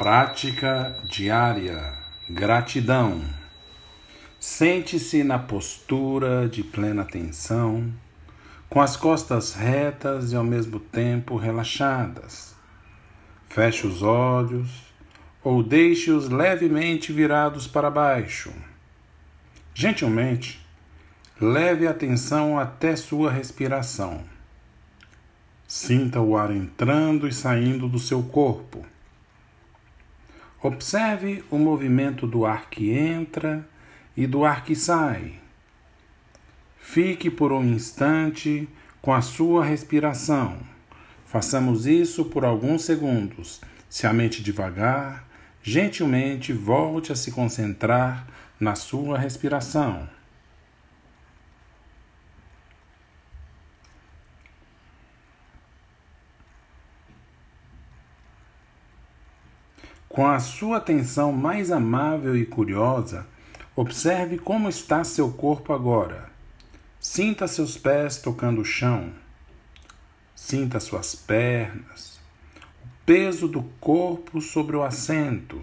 Prática diária. Gratidão. Sente-se na postura de plena atenção, com as costas retas e ao mesmo tempo relaxadas. Feche os olhos ou deixe-os levemente virados para baixo. Gentilmente, leve a atenção até sua respiração. Sinta o ar entrando e saindo do seu corpo. Observe o movimento do ar que entra e do ar que sai. Fique por um instante com a sua respiração. Façamos isso por alguns segundos. Se a mente devagar, gentilmente volte a se concentrar na sua respiração. Com a sua atenção mais amável e curiosa, observe como está seu corpo agora. Sinta seus pés tocando o chão. Sinta suas pernas, o peso do corpo sobre o assento,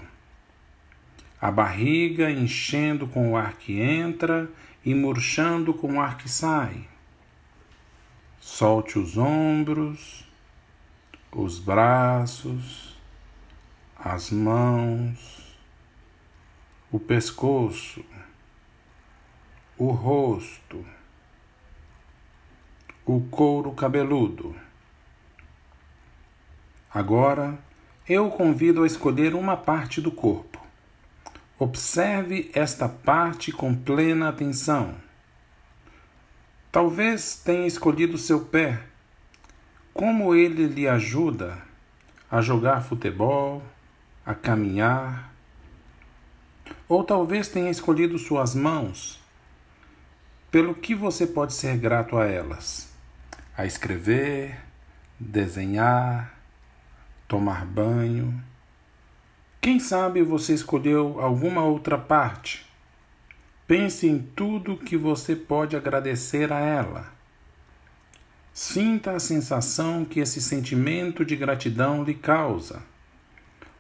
a barriga enchendo com o ar que entra e murchando com o ar que sai. Solte os ombros, os braços, as mãos, o pescoço, o rosto, o couro cabeludo. Agora eu o convido a escolher uma parte do corpo. Observe esta parte com plena atenção. Talvez tenha escolhido seu pé. Como ele lhe ajuda a jogar futebol, a caminhar. Ou talvez tenha escolhido suas mãos. Pelo que você pode ser grato a elas? A escrever, desenhar, tomar banho. Quem sabe você escolheu alguma outra parte? Pense em tudo que você pode agradecer a ela. Sinta a sensação que esse sentimento de gratidão lhe causa.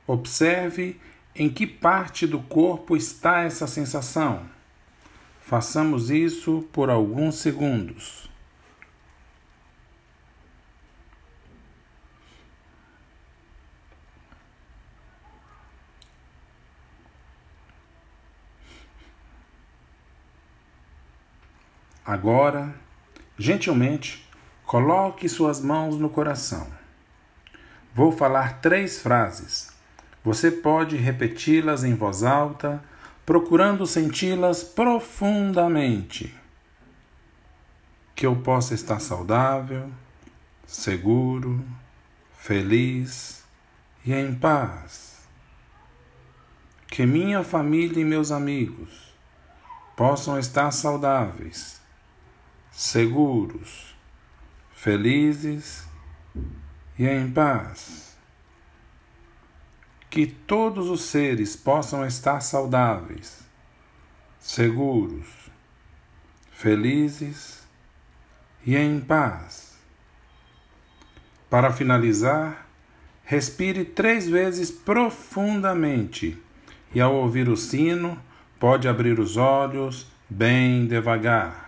Observe em que parte do corpo está essa sensação. Façamos isso por alguns segundos. Agora, gentilmente, coloque suas mãos no coração. Vou falar três frases. Você pode repeti-las em voz alta, procurando senti-las profundamente. Que eu possa estar saudável, seguro, feliz e em paz. Que minha família e meus amigos possam estar saudáveis, seguros, felizes e em paz que todos os seres possam estar saudáveis, seguros, felizes e em paz. Para finalizar, respire três vezes profundamente e, ao ouvir o sino, pode abrir os olhos bem devagar.